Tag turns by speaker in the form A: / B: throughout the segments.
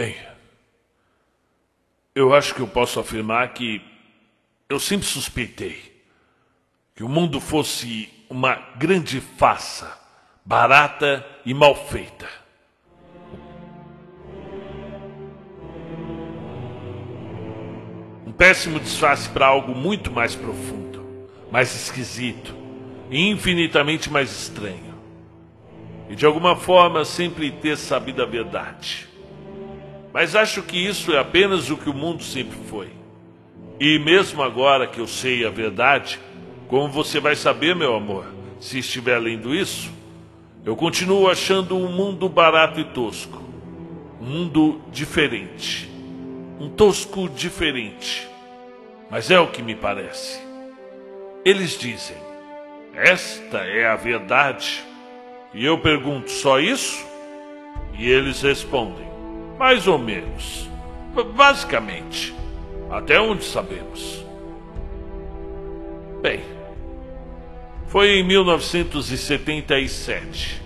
A: Bem, eu acho que eu posso afirmar que eu sempre suspeitei que o mundo fosse uma grande farsa, barata e mal feita. Um péssimo disfarce para algo muito mais profundo, mais esquisito e infinitamente mais estranho. E de alguma forma sempre ter sabido a verdade. Mas acho que isso é apenas o que o mundo sempre foi. E mesmo agora que eu sei a verdade, como você vai saber, meu amor, se estiver lendo isso, eu continuo achando um mundo barato e tosco. Um mundo diferente. Um tosco diferente. Mas é o que me parece. Eles dizem: Esta é a verdade. E eu pergunto: Só isso? E eles respondem: mais ou menos. Basicamente. Até onde sabemos. Bem, foi em 1977.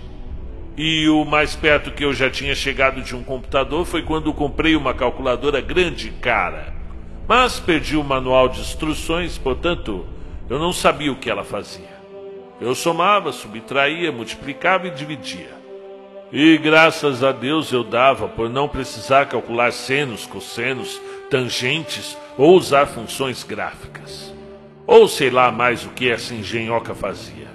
A: E o mais perto que eu já tinha chegado de um computador foi quando comprei uma calculadora grande cara. Mas perdi o manual de instruções, portanto, eu não sabia o que ela fazia. Eu somava, subtraía, multiplicava e dividia. E graças a Deus eu dava por não precisar calcular senos, cossenos, tangentes ou usar funções gráficas. Ou sei lá mais o que essa engenhoca fazia.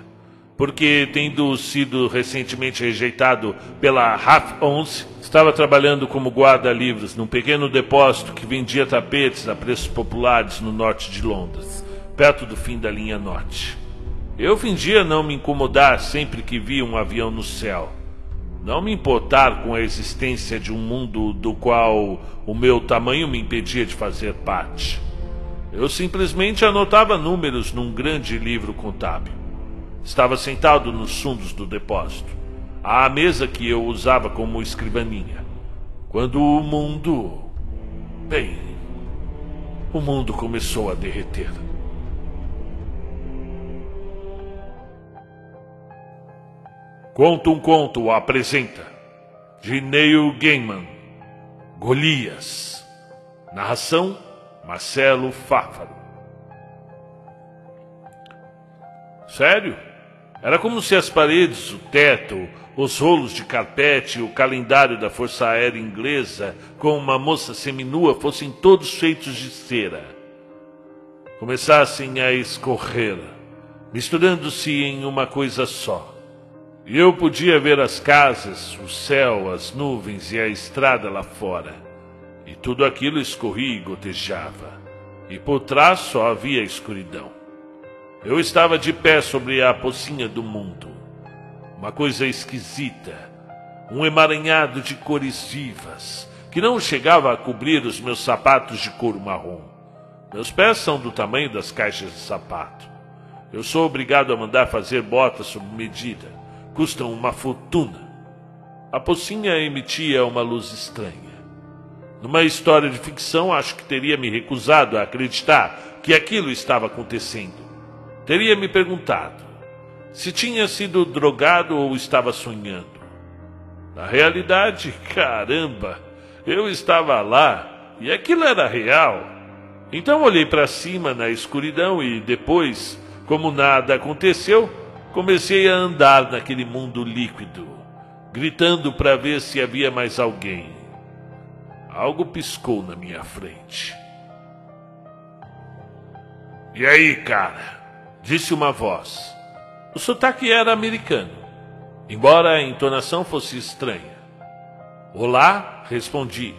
A: Porque, tendo sido recentemente rejeitado pela Half Once, estava trabalhando como guarda-livros num pequeno depósito que vendia tapetes a preços populares no norte de Londres, perto do fim da linha norte. Eu fingia não me incomodar sempre que via um avião no céu não me importar com a existência de um mundo do qual o meu tamanho me impedia de fazer parte. Eu simplesmente anotava números num grande livro contábil. Estava sentado nos fundos do depósito, à mesa que eu usava como escrivaninha, quando o mundo. Bem, o mundo começou a derreter. Conta um Conto apresenta. De Neil Gaiman. Golias. Narração Marcelo Fáfaro Sério? Era como se as paredes, o teto, os rolos de carpete e o calendário da Força Aérea Inglesa com uma moça seminua fossem todos feitos de cera. Começassem a escorrer, misturando-se em uma coisa só e eu podia ver as casas, o céu, as nuvens e a estrada lá fora. E tudo aquilo escorria e gotejava. E por trás só havia escuridão. Eu estava de pé sobre a pocinha do mundo. Uma coisa esquisita. Um emaranhado de cores vivas, que não chegava a cobrir os meus sapatos de couro marrom. Meus pés são do tamanho das caixas de sapato. Eu sou obrigado a mandar fazer botas sob medida custam uma fortuna. A pocinha emitia uma luz estranha. Numa história de ficção, acho que teria me recusado a acreditar que aquilo estava acontecendo. Teria me perguntado se tinha sido drogado ou estava sonhando. Na realidade, caramba, eu estava lá e aquilo era real. Então olhei para cima na escuridão e depois, como nada aconteceu, Comecei a andar naquele mundo líquido, gritando para ver se havia mais alguém. Algo piscou na minha frente. E aí, cara? Disse uma voz. O sotaque era americano, embora a entonação fosse estranha. Olá, respondi.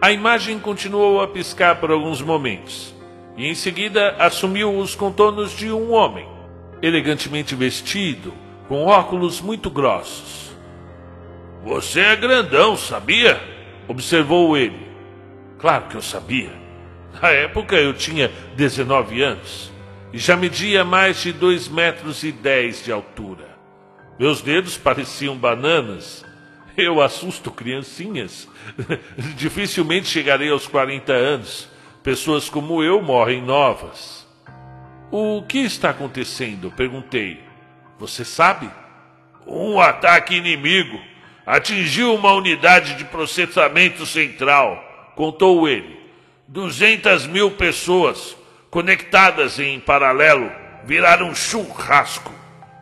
A: A imagem continuou a piscar por alguns momentos e em seguida assumiu os contornos de um homem elegantemente vestido, com óculos muito grossos. Você é grandão, sabia? observou ele. Claro que eu sabia. Na época eu tinha 19 anos e já media mais de dois metros e dez de altura. Meus dedos pareciam bananas. Eu assusto criancinhas. Dificilmente chegarei aos 40 anos. Pessoas como eu morrem novas. O que está acontecendo? Perguntei. Você sabe? Um ataque inimigo. atingiu uma unidade de processamento central, contou ele. 200 mil pessoas conectadas em paralelo viraram churrasco.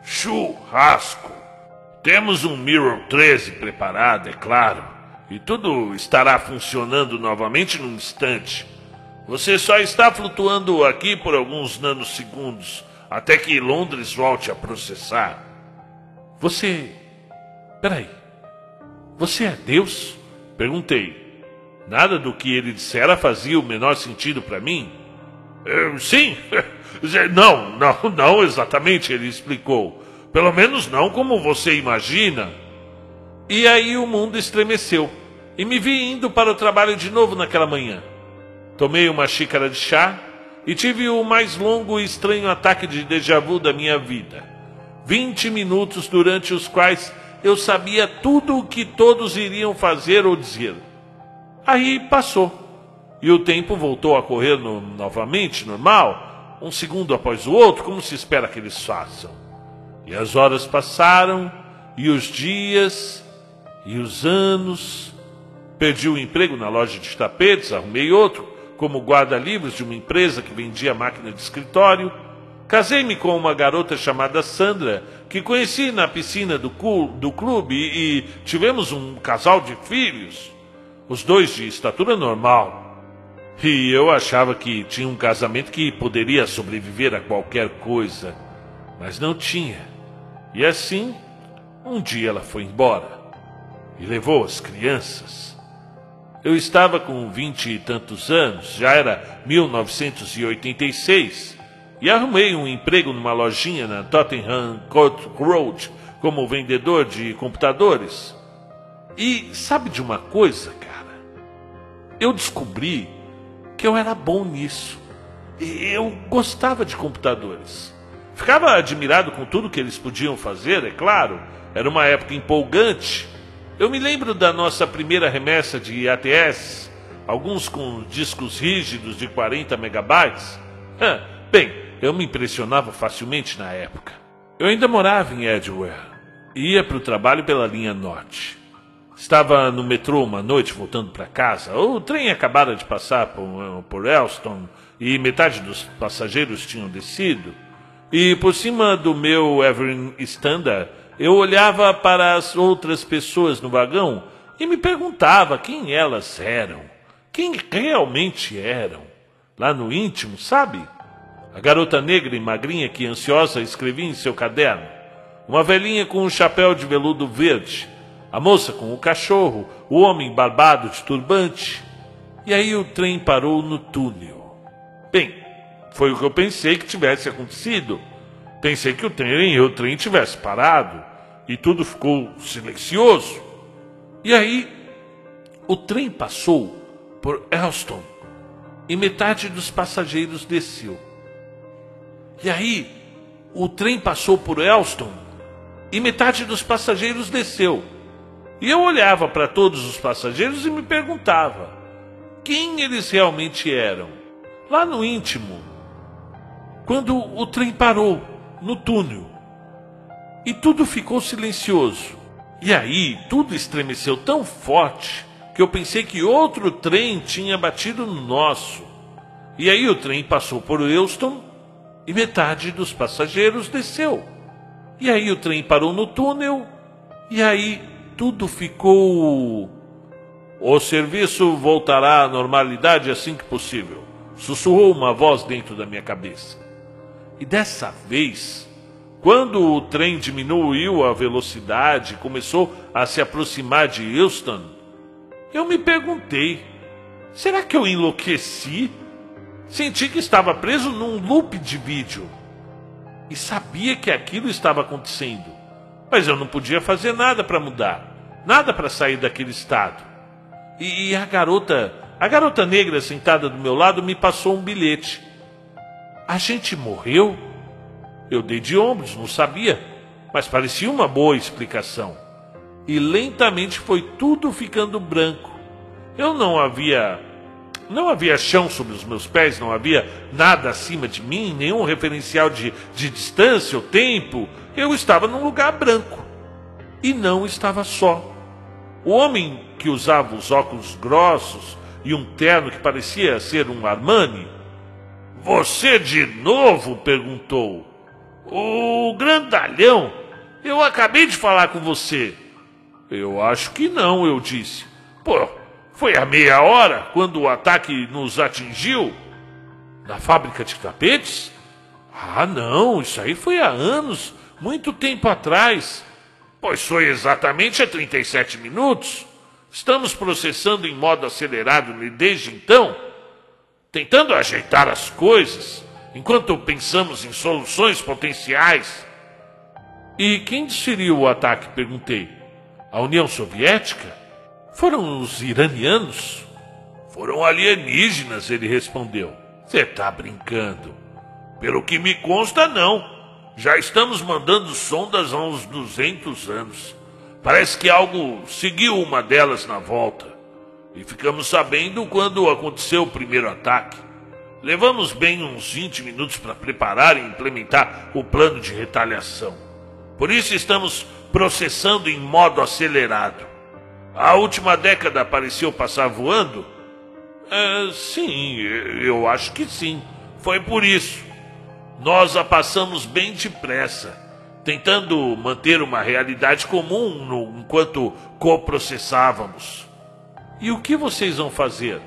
A: Churrasco. Temos um Mirror 13 preparado, é claro, e tudo estará funcionando novamente num instante. Você só está flutuando aqui por alguns nanosegundos até que Londres volte a processar. Você. Peraí. Você é Deus? Perguntei. Nada do que ele dissera fazia o menor sentido para mim. Sim. Não, não, não exatamente, ele explicou. Pelo menos não como você imagina. E aí o mundo estremeceu. E me vi indo para o trabalho de novo naquela manhã. Tomei uma xícara de chá e tive o mais longo e estranho ataque de déjà vu da minha vida. Vinte minutos durante os quais eu sabia tudo o que todos iriam fazer ou dizer. Aí passou. E o tempo voltou a correr no, novamente, normal, um segundo após o outro, como se espera que eles façam. E as horas passaram, e os dias, e os anos. Perdi o emprego na loja de tapetes, arrumei outro, como guarda-livros de uma empresa que vendia máquina de escritório. Casei-me com uma garota chamada Sandra, que conheci na piscina do, clube e tivemos um casal de filhos, os dois de estatura normal. E eu achava que tinha um casamento que poderia sobreviver a qualquer coisa, mas não tinha. E assim, um dia ela foi embora e levou as crianças. Eu estava com vinte e tantos anos, já era 1986, e arrumei um emprego numa lojinha na Tottenham Court Road como vendedor de computadores. E sabe de uma coisa, cara? Eu descobri que eu era bom nisso. Eu gostava de computadores. Ficava admirado com tudo que eles podiam fazer, é claro. Era uma época empolgante. Eu me lembro da nossa primeira remessa de ATS, alguns com discos rígidos de 40 megabytes. Bem, eu me impressionava facilmente na época. Eu ainda morava em Edgware ia para o trabalho pela linha norte. Estava no metrô uma noite voltando para casa. O trem acabara de passar por, por Elston e metade dos passageiros tinham descido. E por cima do meu Everin Standard, eu olhava para as outras pessoas no vagão e me perguntava quem elas eram, quem realmente eram. Lá no íntimo, sabe? A garota negra e magrinha que ansiosa escrevia em seu caderno. Uma velhinha com um chapéu de veludo verde a moça com o cachorro, o homem barbado de turbante. E aí o trem parou no túnel. Bem, foi o que eu pensei que tivesse acontecido. Pensei que o trem, o trem tivesse parado e tudo ficou silencioso. E aí o trem passou por Elston e metade dos passageiros desceu. E aí o trem passou por Elston e metade dos passageiros desceu. E eu olhava para todos os passageiros e me perguntava quem eles realmente eram. Lá no íntimo, quando o trem parou no túnel e tudo ficou silencioso. E aí tudo estremeceu tão forte que eu pensei que outro trem tinha batido no nosso. E aí o trem passou por Euston e metade dos passageiros desceu. E aí o trem parou no túnel e aí tudo ficou. O serviço voltará à normalidade assim que possível, sussurrou uma voz dentro da minha cabeça. E dessa vez, quando o trem diminuiu a velocidade e começou a se aproximar de Houston, eu me perguntei: será que eu enlouqueci? Senti que estava preso num loop de vídeo e sabia que aquilo estava acontecendo, mas eu não podia fazer nada para mudar. Nada para sair daquele estado. E, e a garota, a garota negra sentada do meu lado me passou um bilhete. A gente morreu? Eu dei de ombros, não sabia, mas parecia uma boa explicação. E lentamente foi tudo ficando branco. Eu não havia não havia chão sobre os meus pés, não havia nada acima de mim, nenhum referencial de, de distância ou tempo. Eu estava num lugar branco. E não estava só. O homem que usava os óculos grossos e um terno que parecia ser um Armani. Você de novo? perguntou. O grandalhão, eu acabei de falar com você. Eu acho que não, eu disse. Pô, foi a meia hora quando o ataque nos atingiu? Na fábrica de tapetes? Ah, não, isso aí foi há anos, muito tempo atrás. Pois foi exatamente a 37 minutos. Estamos processando em modo acelerado desde então, tentando ajeitar as coisas, enquanto pensamos em soluções potenciais. E quem desferiu o ataque? perguntei. A União Soviética? Foram os iranianos? Foram alienígenas, ele respondeu. Você está brincando. Pelo que me consta, não. Já estamos mandando sondas há uns 200 anos. Parece que algo seguiu uma delas na volta. E ficamos sabendo quando aconteceu o primeiro ataque. Levamos bem uns 20 minutos para preparar e implementar o plano de retaliação. Por isso estamos processando em modo acelerado. A última década pareceu passar voando? É, sim, eu acho que sim. Foi por isso. Nós a passamos bem depressa tentando manter uma realidade comum no, enquanto coprocessávamos. E o que vocês vão fazer?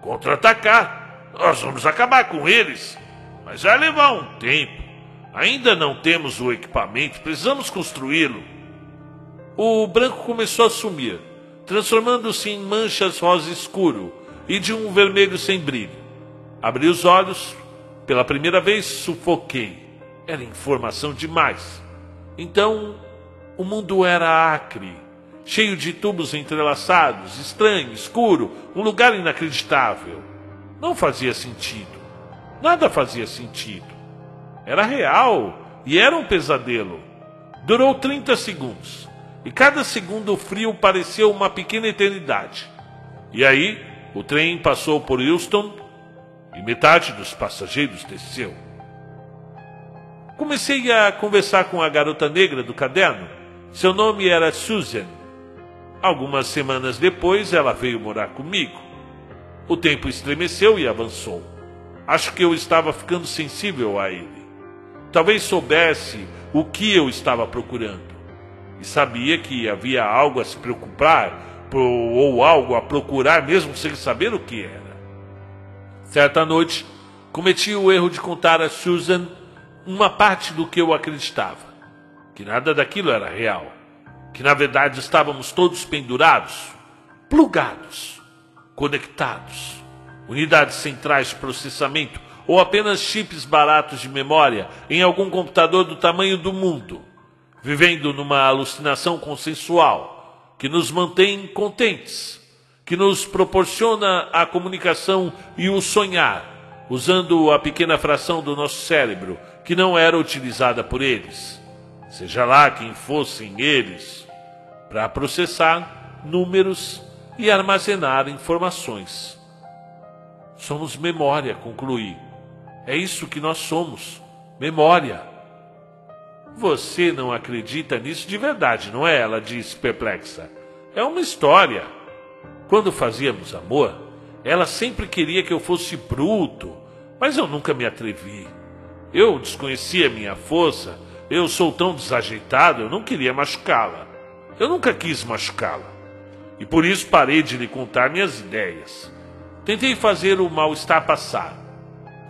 A: Contra-atacar. Nós vamos acabar com eles. Mas vai levar um tempo. Ainda não temos o equipamento, precisamos construí-lo. O branco começou a sumir, transformando-se em manchas rosa escuro e de um vermelho sem brilho. Abri os olhos, pela primeira vez sufoquei. Era informação demais. Então, o mundo era acre, cheio de tubos entrelaçados, estranho, escuro, um lugar inacreditável. Não fazia sentido. Nada fazia sentido. Era real e era um pesadelo. Durou 30 segundos e cada segundo frio pareceu uma pequena eternidade. E aí, o trem passou por Houston e metade dos passageiros desceu. Comecei a conversar com a garota negra do caderno. Seu nome era Susan. Algumas semanas depois, ela veio morar comigo. O tempo estremeceu e avançou. Acho que eu estava ficando sensível a ele. Talvez soubesse o que eu estava procurando. E sabia que havia algo a se preocupar ou algo a procurar, mesmo sem saber o que era. Certa noite, cometi o erro de contar a Susan uma parte do que eu acreditava, que nada daquilo era real, que na verdade estávamos todos pendurados, plugados, conectados, unidades centrais de processamento ou apenas chips baratos de memória em algum computador do tamanho do mundo, vivendo numa alucinação consensual que nos mantém contentes, que nos proporciona a comunicação e o sonhar, usando a pequena fração do nosso cérebro que não era utilizada por eles, seja lá quem fossem eles, para processar números e armazenar informações. Somos memória, concluí. É isso que nós somos, memória. Você não acredita nisso de verdade, não é? Ela disse perplexa. É uma história. Quando fazíamos amor, ela sempre queria que eu fosse bruto, mas eu nunca me atrevi. Eu desconhecia minha força, eu sou tão desajeitado, eu não queria machucá-la. Eu nunca quis machucá-la. E por isso parei de lhe contar minhas ideias. Tentei fazer o mal-estar passar.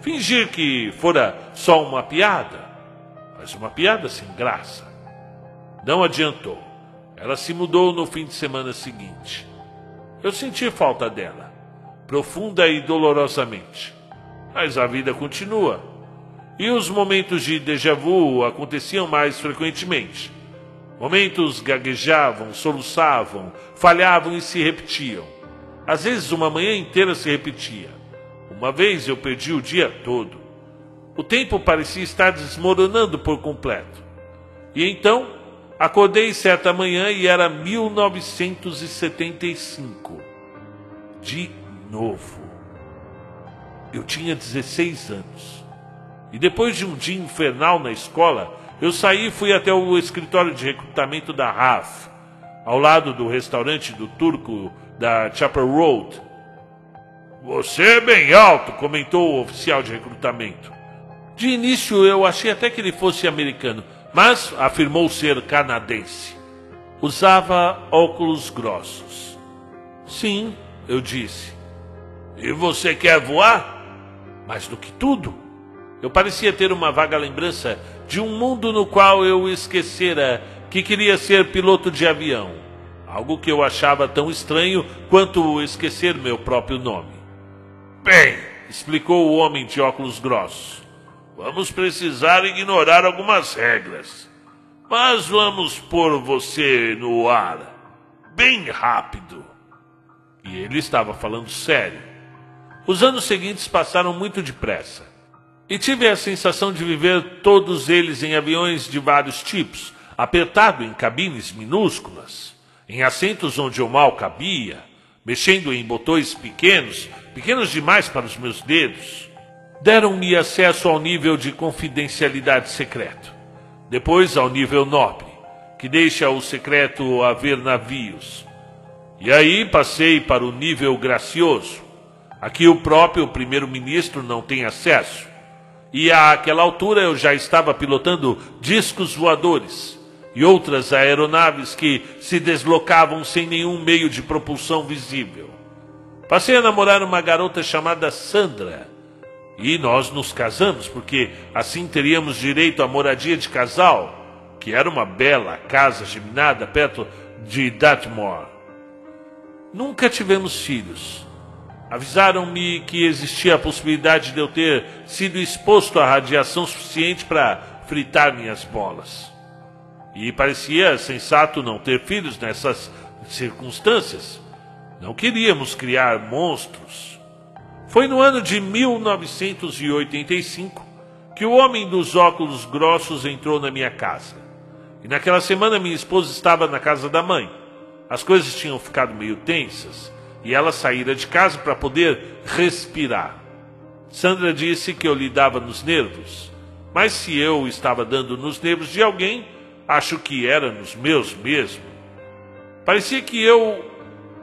A: Fingir que fora só uma piada, mas uma piada sem graça. Não adiantou. Ela se mudou no fim de semana seguinte. Eu senti falta dela, profunda e dolorosamente. Mas a vida continua. E os momentos de déjà vu aconteciam mais frequentemente. Momentos gaguejavam, soluçavam, falhavam e se repetiam. Às vezes uma manhã inteira se repetia. Uma vez eu perdi o dia todo. O tempo parecia estar desmoronando por completo. E então acordei certa manhã e era 1975. De novo. Eu tinha 16 anos. E depois de um dia infernal na escola, eu saí e fui até o escritório de recrutamento da RAF. ao lado do restaurante do turco da Chapel Road. Você é bem alto, comentou o oficial de recrutamento. De início eu achei até que ele fosse americano, mas afirmou ser canadense. Usava óculos grossos. Sim, eu disse. E você quer voar? Mais do que tudo. Eu parecia ter uma vaga lembrança de um mundo no qual eu esquecera que queria ser piloto de avião, algo que eu achava tão estranho quanto esquecer meu próprio nome. Bem, explicou o homem de óculos grossos, vamos precisar ignorar algumas regras, mas vamos pôr você no ar, bem rápido. E ele estava falando sério. Os anos seguintes passaram muito depressa. E tive a sensação de viver todos eles em aviões de vários tipos, apertado em cabines minúsculas, em assentos onde eu mal cabia, mexendo em botões pequenos, pequenos demais para os meus dedos. Deram-me acesso ao nível de confidencialidade secreto, depois ao nível nobre, que deixa o secreto haver navios. E aí passei para o nível gracioso, a que o próprio primeiro-ministro não tem acesso e àquela altura eu já estava pilotando discos voadores e outras aeronaves que se deslocavam sem nenhum meio de propulsão visível. Passei a namorar uma garota chamada Sandra e nós nos casamos porque assim teríamos direito à moradia de casal, que era uma bela casa geminada perto de Dartmoor. Nunca tivemos filhos Avisaram-me que existia a possibilidade de eu ter sido exposto à radiação suficiente para fritar minhas bolas. E parecia sensato não ter filhos nessas circunstâncias. Não queríamos criar monstros. Foi no ano de 1985 que o homem dos óculos grossos entrou na minha casa. E naquela semana minha esposa estava na casa da mãe. As coisas tinham ficado meio tensas e ela saíra de casa para poder respirar. Sandra disse que eu lhe dava nos nervos, mas se eu estava dando nos nervos de alguém, acho que era nos meus mesmo. Parecia que eu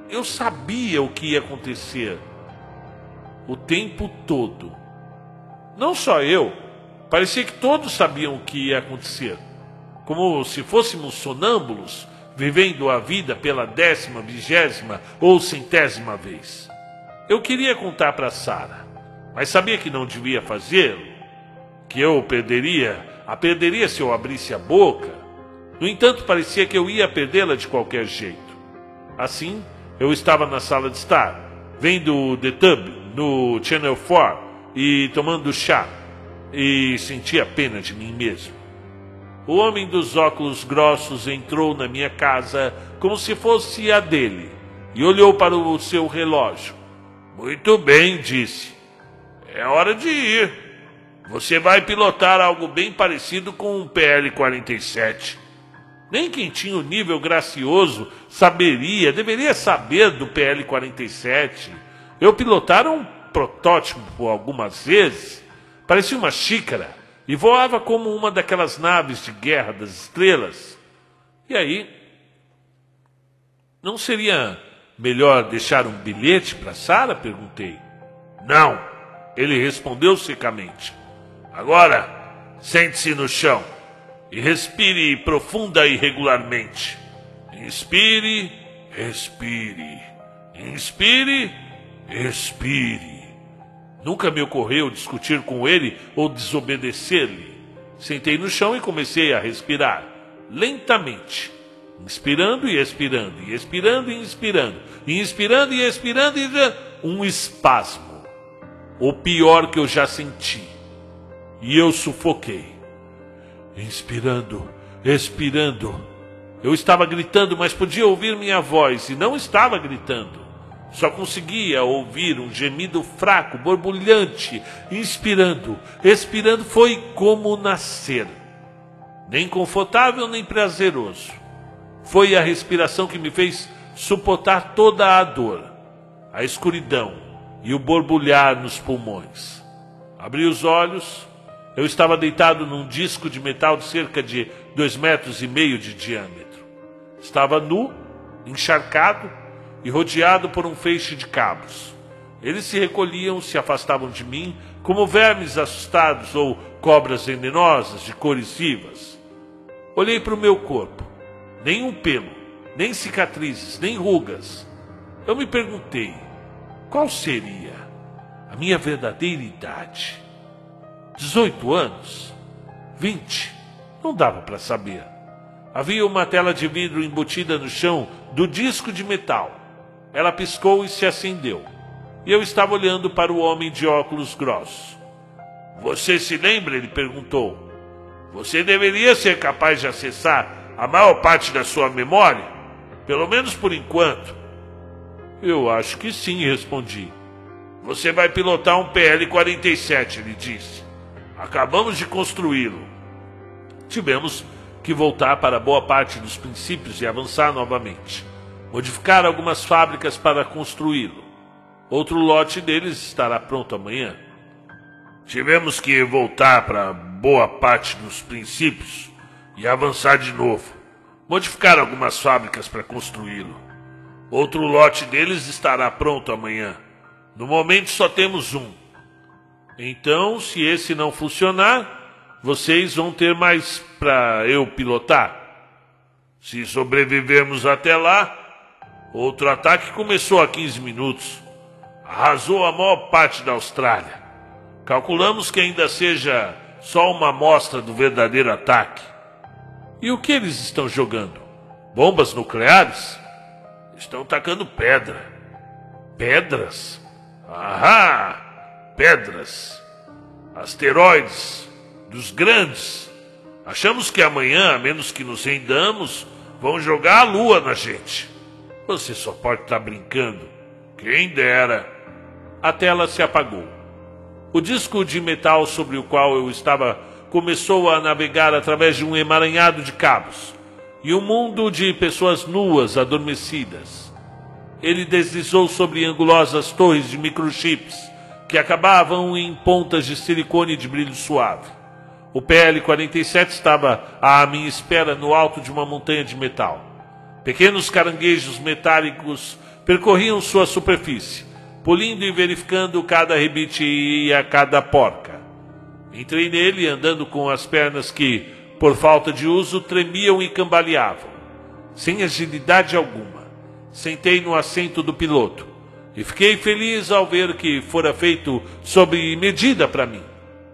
A: eu sabia o que ia acontecer o tempo todo. Não só eu, parecia que todos sabiam o que ia acontecer, como se fôssemos sonâmbulos vivendo a vida pela décima, vigésima ou centésima vez. Eu queria contar para Sara, mas sabia que não devia fazê-lo, que eu perderia, a perderia se eu abrisse a boca. No entanto, parecia que eu ia perdê-la de qualquer jeito. Assim, eu estava na sala de estar, vendo The Tub no Channel 4 e tomando chá, e sentia pena de mim mesmo. O homem dos óculos grossos entrou na minha casa como se fosse a dele e olhou para o seu relógio. Muito bem, disse. É hora de ir. Você vai pilotar algo bem parecido com um PL-47. Nem quem tinha o nível gracioso saberia, deveria saber do PL-47. Eu pilotara um protótipo algumas vezes. Parecia uma xícara e voava como uma daquelas naves de guerra das estrelas. E aí, não seria melhor deixar um bilhete para Sara? perguntei. Não, ele respondeu secamente. Agora, sente-se no chão e respire profunda e regularmente. Inspire, respire. Inspire, expire. Nunca me ocorreu discutir com ele ou desobedecer-lhe. Sentei no chão e comecei a respirar, lentamente, inspirando e expirando, e expirando e inspirando, e inspirando e expirando, e um espasmo, o pior que eu já senti. E eu sufoquei, inspirando, expirando. Eu estava gritando, mas podia ouvir minha voz, e não estava gritando. Só conseguia ouvir um gemido fraco, borbulhante, inspirando. Expirando foi como nascer. Nem confortável, nem prazeroso. Foi a respiração que me fez suportar toda a dor, a escuridão e o borbulhar nos pulmões. Abri os olhos. Eu estava deitado num disco de metal de cerca de dois metros e meio de diâmetro. Estava nu encharcado e rodeado por um feixe de cabos. Eles se recolhiam, se afastavam de mim, como vermes assustados ou cobras venenosas de cores vivas. Olhei para o meu corpo. Nenhum pelo, nem cicatrizes, nem rugas. Eu me perguntei: qual seria a minha verdadeira idade? 18 anos? 20? Não dava para saber. Havia uma tela de vidro embutida no chão do disco de metal. Ela piscou e se acendeu. E eu estava olhando para o homem de óculos grossos. Você se lembra? Ele perguntou. Você deveria ser capaz de acessar a maior parte da sua memória, pelo menos por enquanto. Eu acho que sim, respondi. Você vai pilotar um PL-47, ele disse. Acabamos de construí-lo. Tivemos que voltar para boa parte dos princípios e avançar novamente. Modificar algumas fábricas para construí-lo. Outro lote deles estará pronto amanhã. Tivemos que voltar para boa parte dos princípios e avançar de novo. Modificar algumas fábricas para construí-lo. Outro lote deles estará pronto amanhã. No momento só temos um. Então, se esse não funcionar, vocês vão ter mais para eu pilotar. Se sobrevivermos até lá, outro ataque começou há 15 minutos. Arrasou a maior parte da Austrália. Calculamos que ainda seja só uma amostra do verdadeiro ataque. E o que eles estão jogando? Bombas nucleares? Estão tacando pedra. Pedras? Ahá! pedras, asteroides, dos grandes. Achamos que amanhã, a menos que nos rendamos, vão jogar a lua na gente. Você só pode estar tá brincando. Quem dera. A tela se apagou. O disco de metal sobre o qual eu estava começou a navegar através de um emaranhado de cabos e um mundo de pessoas nuas adormecidas. Ele deslizou sobre angulosas torres de microchips que acabavam em pontas de silicone de brilho suave. O PL-47 estava à minha espera no alto de uma montanha de metal. Pequenos caranguejos metálicos percorriam sua superfície, polindo e verificando cada rebite e a cada porca. Entrei nele andando com as pernas que, por falta de uso, tremiam e cambaleavam. Sem agilidade alguma, sentei no assento do piloto e fiquei feliz ao ver que fora feito sob medida para mim.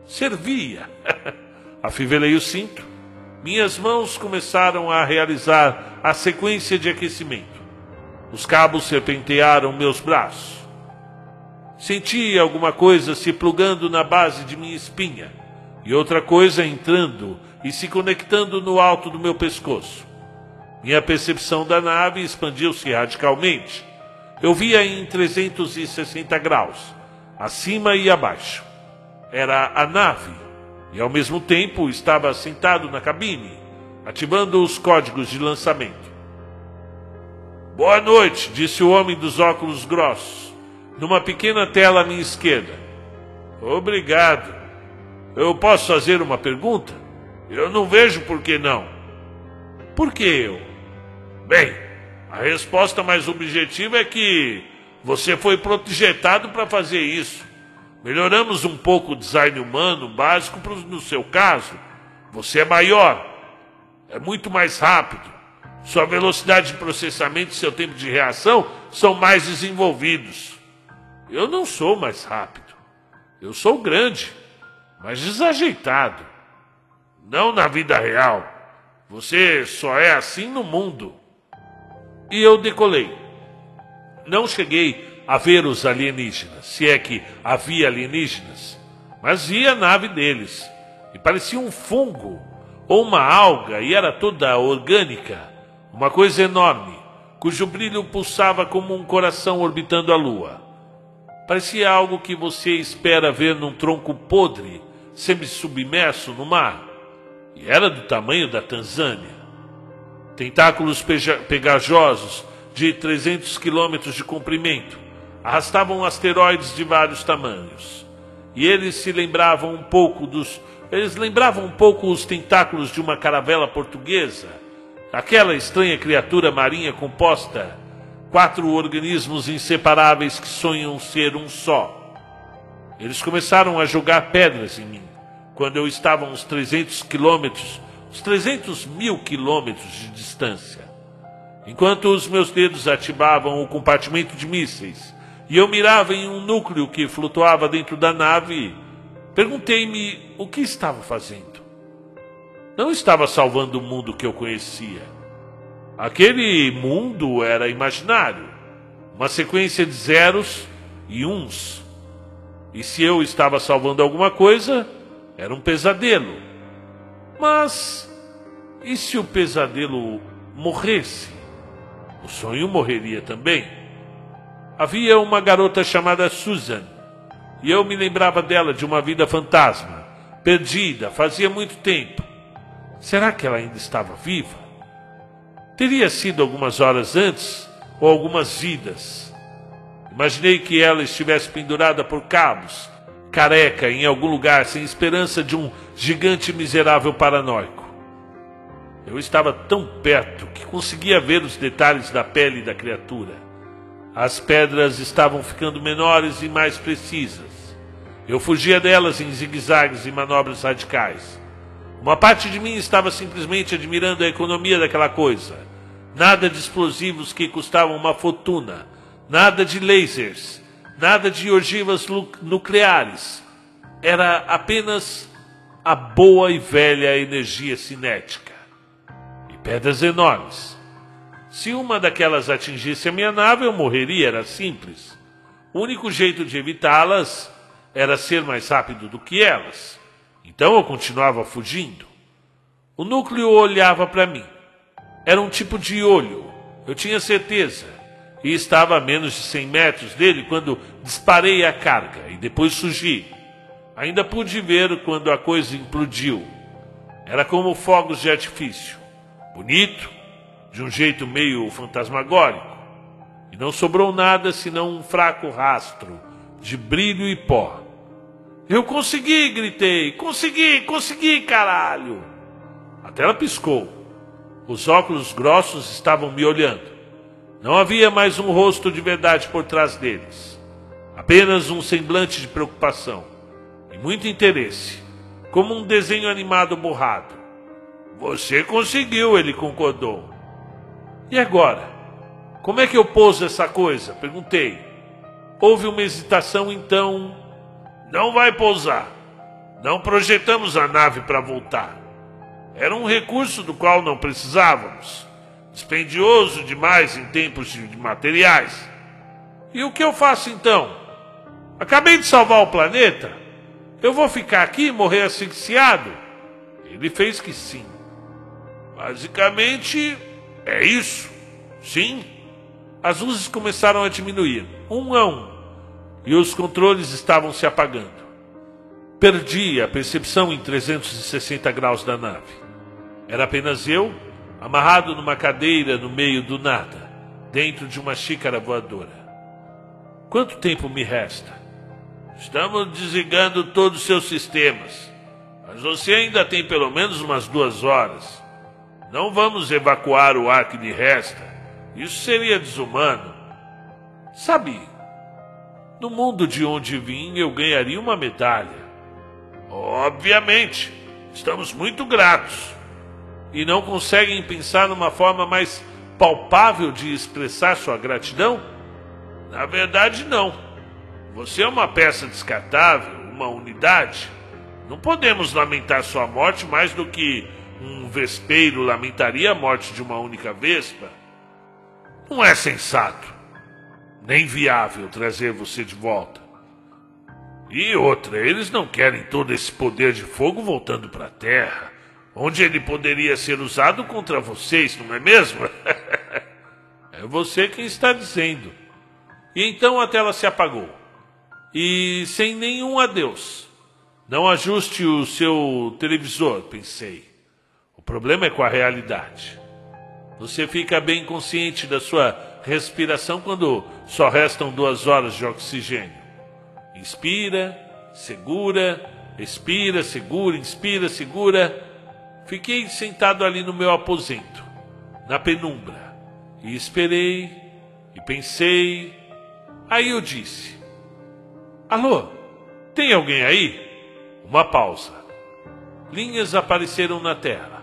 A: Servia. Afivelei o cinto. Minhas mãos começaram a realizar a sequência de aquecimento. Os cabos serpentearam meus braços. Senti alguma coisa se plugando na base de minha espinha e outra coisa entrando e se conectando no alto do meu pescoço. Minha percepção da nave expandiu-se radicalmente eu via em 360 graus, acima e abaixo. Era a nave, e ao mesmo tempo estava sentado na cabine, ativando os códigos de lançamento. Boa noite, disse o homem dos óculos grossos, numa pequena tela à minha esquerda. Obrigado. Eu posso fazer uma pergunta? Eu não vejo por que não. Por que eu? Bem, a resposta mais objetiva é que você foi projetado para fazer isso. Melhoramos um pouco o design humano básico no seu caso. Você é maior, é muito mais rápido. Sua velocidade de processamento e seu tempo de reação são mais desenvolvidos. Eu não sou mais rápido. Eu sou grande, mas desajeitado. Não na vida real. Você só é assim no mundo. E eu decolei. Não cheguei a ver os alienígenas, se é que havia alienígenas, mas vi a nave deles. E parecia um fungo ou uma alga, e era toda orgânica, uma coisa enorme, cujo brilho pulsava como um coração orbitando a lua. Parecia algo que você espera ver num tronco podre, semi-submerso no mar. E era do tamanho da Tanzânia. Tentáculos pegajosos de 300 quilômetros de comprimento arrastavam asteroides de vários tamanhos. E eles se lembravam um pouco dos. Eles lembravam um pouco os tentáculos de uma caravela portuguesa Aquela estranha criatura marinha composta, quatro organismos inseparáveis que sonham ser um só. Eles começaram a jogar pedras em mim, quando eu estava a uns 300 quilômetros, uns 300 mil quilômetros de distância. Enquanto os meus dedos ativavam o compartimento de mísseis e eu mirava em um núcleo que flutuava dentro da nave, perguntei-me o que estava fazendo. Não estava salvando o mundo que eu conhecia. Aquele mundo era imaginário, uma sequência de zeros e uns. E se eu estava salvando alguma coisa, era um pesadelo. Mas e se o pesadelo morresse? O sonho morreria também. Havia uma garota chamada Susan, e eu me lembrava dela de uma vida fantasma, perdida, fazia muito tempo. Será que ela ainda estava viva? Teria sido algumas horas antes ou algumas vidas. Imaginei que ela estivesse pendurada por cabos, careca em algum lugar, sem esperança de um gigante miserável paranoico. Eu estava tão perto que conseguia ver os detalhes da pele da criatura. As pedras estavam ficando menores e mais precisas. Eu fugia delas em zigue-zagues e manobras radicais. Uma parte de mim estava simplesmente admirando a economia daquela coisa. Nada de explosivos que custavam uma fortuna, nada de lasers, nada de ogivas nucleares. Era apenas a boa e velha energia cinética pedras enormes. Se uma daquelas atingisse a minha nave, eu morreria, era simples. O único jeito de evitá-las era ser mais rápido do que elas. Então eu continuava fugindo. O núcleo olhava para mim. Era um tipo de olho, eu tinha certeza. E estava a menos de 100 metros dele quando disparei a carga e depois surgi. Ainda pude ver quando a coisa implodiu. Era como fogos de artifício bonito, de um jeito meio fantasmagórico, e não sobrou nada senão um fraco rastro de brilho e pó. Eu consegui, gritei, consegui, consegui, caralho! A tela piscou. Os óculos grossos estavam me olhando. Não havia mais um rosto de verdade por trás deles. Apenas um semblante de preocupação e muito interesse, como um desenho animado borrado. Você conseguiu, ele concordou. E agora? Como é que eu pouso essa coisa? Perguntei. Houve uma hesitação, então. Não vai pousar. Não projetamos a nave para voltar. Era um recurso do qual não precisávamos. Dispendioso demais em tempos de materiais. E o que eu faço então? Acabei de salvar o planeta? Eu vou ficar aqui e morrer asfixiado? Ele fez que sim. Basicamente é isso. Sim. As luzes começaram a diminuir, um a um, e os controles estavam se apagando. Perdi a percepção em 360 graus da nave. Era apenas eu, amarrado numa cadeira no meio do nada, dentro de uma xícara voadora. Quanto tempo me resta? Estamos desligando todos os seus sistemas, mas você ainda tem pelo menos umas duas horas. Não vamos evacuar o arco de resta. Isso seria desumano. Sabe, no mundo de onde vim eu ganharia uma medalha. Obviamente, estamos muito gratos. E não conseguem pensar numa forma mais palpável de expressar sua gratidão? Na verdade, não. Você é uma peça descartável, uma unidade. Não podemos lamentar sua morte mais do que um vespeiro lamentaria a morte de uma única vespa, não é sensato, nem viável trazer você de volta. E outra, eles não querem todo esse poder de fogo voltando para a Terra, onde ele poderia ser usado contra vocês, não é mesmo? é você quem está dizendo. E então a tela se apagou. E sem nenhum adeus. Não ajuste o seu televisor, pensei problema é com a realidade. Você fica bem consciente da sua respiração quando só restam duas horas de oxigênio. Inspira, segura, expira, segura, inspira, segura. Fiquei sentado ali no meu aposento, na penumbra. E esperei, e pensei. Aí eu disse: Alô, tem alguém aí? Uma pausa. Linhas apareceram na tela.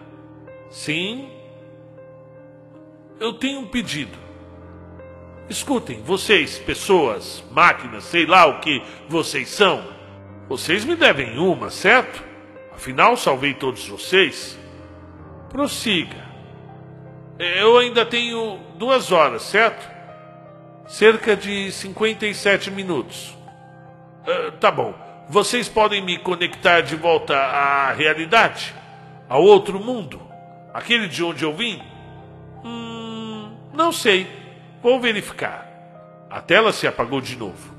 A: Sim. Eu tenho um pedido. Escutem, vocês, pessoas, máquinas, sei lá o que vocês são. Vocês me devem uma, certo? Afinal, salvei todos vocês. Prossiga. Eu ainda tenho duas horas, certo? Cerca de 57 minutos. Uh, tá bom. Vocês podem me conectar de volta à realidade? Ao outro mundo? Aquele de onde eu vim? Hum, não sei. Vou verificar. A tela se apagou de novo.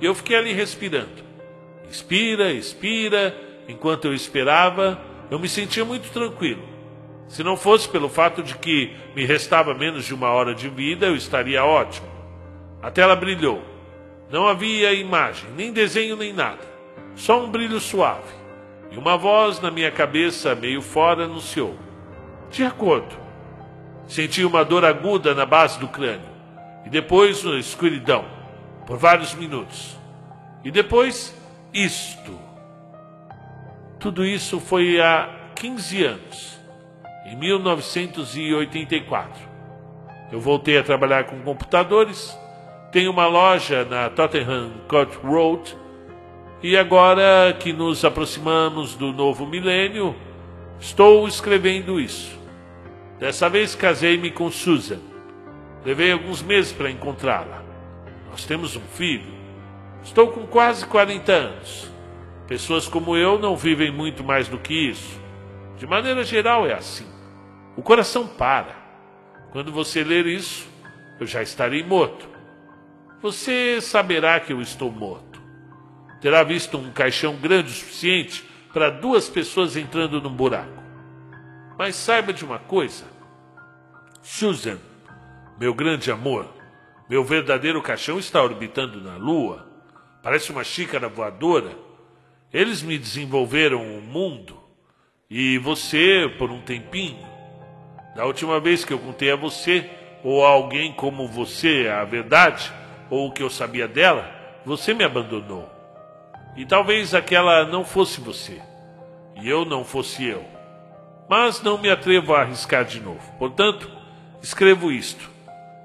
A: Eu fiquei ali respirando. Expira, expira. Enquanto eu esperava, eu me sentia muito tranquilo. Se não fosse pelo fato de que me restava menos de uma hora de vida, eu estaria ótimo. A tela brilhou. Não havia imagem, nem desenho, nem nada. Só um brilho suave. E uma voz na minha cabeça, meio fora, anunciou: De acordo. Senti uma dor aguda na base do crânio. E depois uma escuridão. Por vários minutos. E depois, isto. Tudo isso foi há 15 anos em 1984. Eu voltei a trabalhar com computadores, tenho uma loja na Tottenham Court Road e agora que nos aproximamos do novo milênio, estou escrevendo isso. Dessa vez casei-me com Susan. Levei alguns meses para encontrá-la. Nós temos um filho. Estou com quase 40 anos. Pessoas como eu não vivem muito mais do que isso. De maneira geral é assim. O coração para. Quando você ler isso, eu já estarei morto. Você saberá que eu estou morto. Terá visto um caixão grande o suficiente para duas pessoas entrando num buraco. Mas saiba de uma coisa: Susan, meu grande amor, meu verdadeiro caixão está orbitando na Lua. Parece uma xícara voadora. Eles me desenvolveram o um mundo. E você, por um tempinho, da última vez que eu contei a você, ou a alguém como você, a verdade, ou o que eu sabia dela, você me abandonou. E talvez aquela não fosse você, e eu não fosse eu. Mas não me atrevo a arriscar de novo. Portanto, escrevo isto,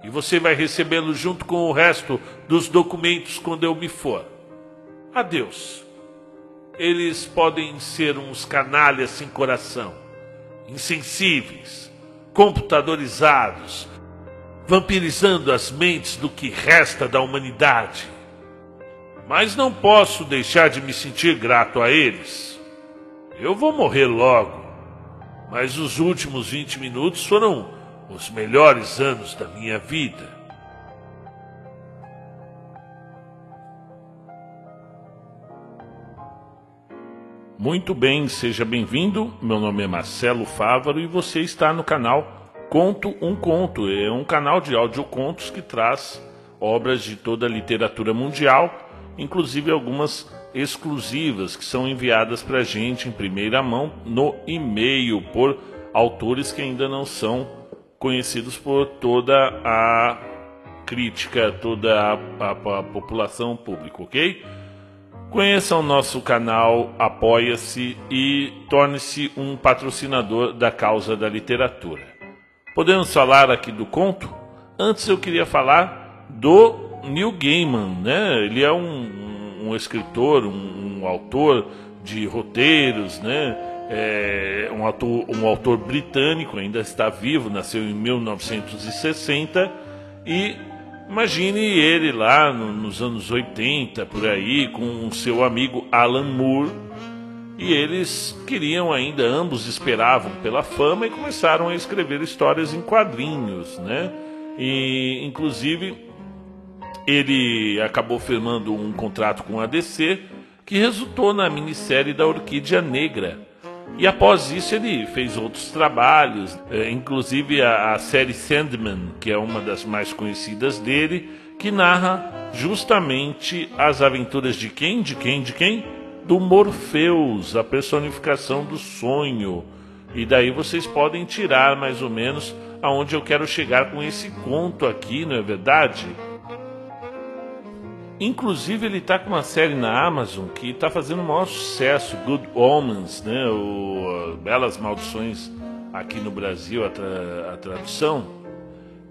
A: e você vai recebê-lo junto com o resto dos documentos quando eu me for. Adeus. Eles podem ser uns canalhas sem coração, insensíveis, computadorizados, vampirizando as mentes do que resta da humanidade. Mas não posso deixar de me sentir grato a eles. Eu vou morrer logo, mas os últimos 20 minutos foram os melhores anos da minha vida.
B: Muito bem, seja bem-vindo. Meu nome é Marcelo Fávaro e você está no canal Conto um Conto. É um canal de audiocontos que traz obras de toda a literatura mundial, inclusive algumas exclusivas que são enviadas para a gente em primeira mão no e-mail por autores que ainda não são conhecidos por toda a crítica, toda a, a, a população pública, ok? Conheça o nosso canal, apoia-se e torne-se um patrocinador da causa da literatura. Podemos falar aqui do conto? Antes eu queria falar do Neil Gaiman, né? Ele é um, um escritor, um, um, autor de roteiros, né? É um, autor, um autor britânico, ainda está vivo, nasceu em 1960 e Imagine ele lá no, nos anos 80, por aí, com o seu amigo Alan Moore, e eles queriam ainda, ambos esperavam pela fama e começaram a escrever histórias em quadrinhos, né? E, inclusive, ele acabou firmando um contrato com a DC que resultou na minissérie da Orquídea Negra, e após isso ele fez outros trabalhos, é, inclusive a, a, série Sandman, que é uma das mais conhecidas dele, que narra justamente as aventuras de quem? De quem? De quem? Do Morpheus, a personificação do sonho. E daí vocês podem tirar mais ou menos
A: aonde eu quero chegar com esse conto aqui, não é verdade? Inclusive ele está com uma série na Amazon que está fazendo o maior sucesso, Good Omens, né? O Belas Maldições aqui no Brasil, a, tra a tradução,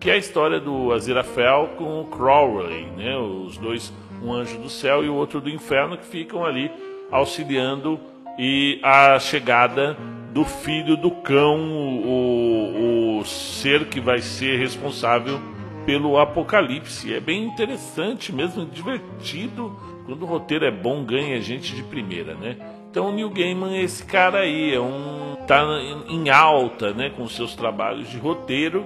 A: que é a história do Aziraphale com o Crowley, né? Os dois, um anjo do céu e o outro do inferno, que ficam ali auxiliando e a chegada do filho do cão, o, o ser que vai ser responsável pelo Apocalipse. É bem interessante mesmo, divertido. Quando o roteiro é bom, ganha gente de primeira, né? Então o Neil Gaiman é esse cara aí, é um tá em alta, né, com seus trabalhos de roteiro.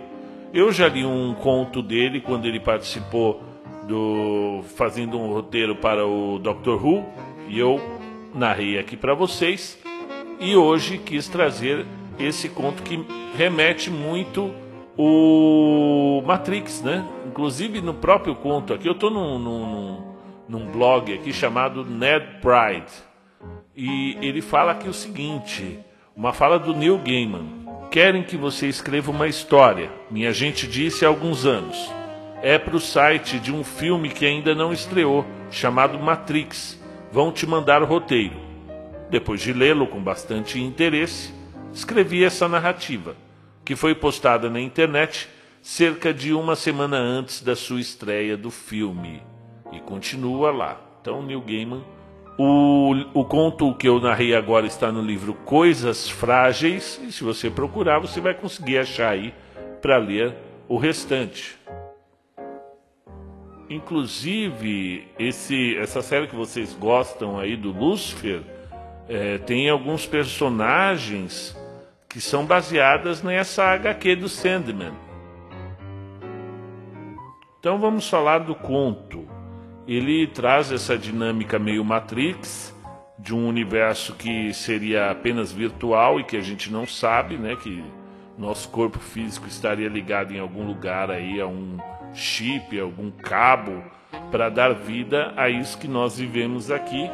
A: Eu já li um conto dele quando ele participou do fazendo um roteiro para o Doctor Who e eu narrei aqui para vocês. E hoje quis trazer esse conto que remete muito o Matrix, né? Inclusive no próprio conto aqui, eu estou num, num, num, blog aqui chamado Ned Pride. E ele fala aqui o seguinte: uma fala do Neil Gaiman. Querem que você escreva uma história, minha gente disse há alguns anos. É para o site de um filme que ainda não estreou, chamado Matrix. Vão te mandar o roteiro. Depois de lê-lo com bastante interesse, escrevi essa narrativa que foi postada na internet cerca de uma semana antes da sua estreia do filme. E continua lá. Então, Neil Gaiman. O, o conto que eu narrei agora está no livro Coisas Frágeis, e se você procurar, você vai conseguir achar aí para ler o restante. Inclusive, esse, essa série que vocês gostam aí do Lucifer é, tem alguns personagens que são baseadas nessa HQ do Sandman. Então vamos falar do conto. Ele traz essa dinâmica meio Matrix, de um universo que seria apenas virtual e que a gente não sabe, né, que nosso corpo físico estaria ligado em algum lugar aí a um chip, a algum cabo para dar vida a isso que nós vivemos aqui.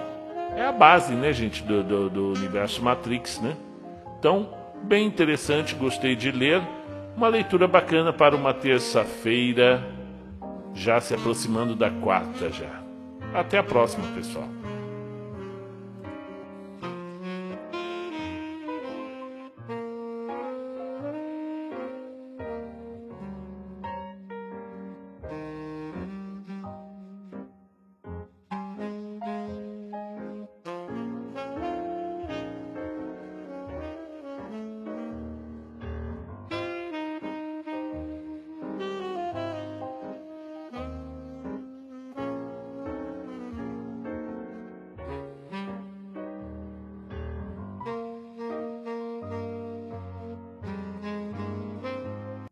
A: É a base, né, gente, do, do, do universo Matrix, né? Então, bem interessante, gostei de ler. Uma leitura bacana para uma terça-feira, já se aproximando da quarta já. Até a próxima, pessoal.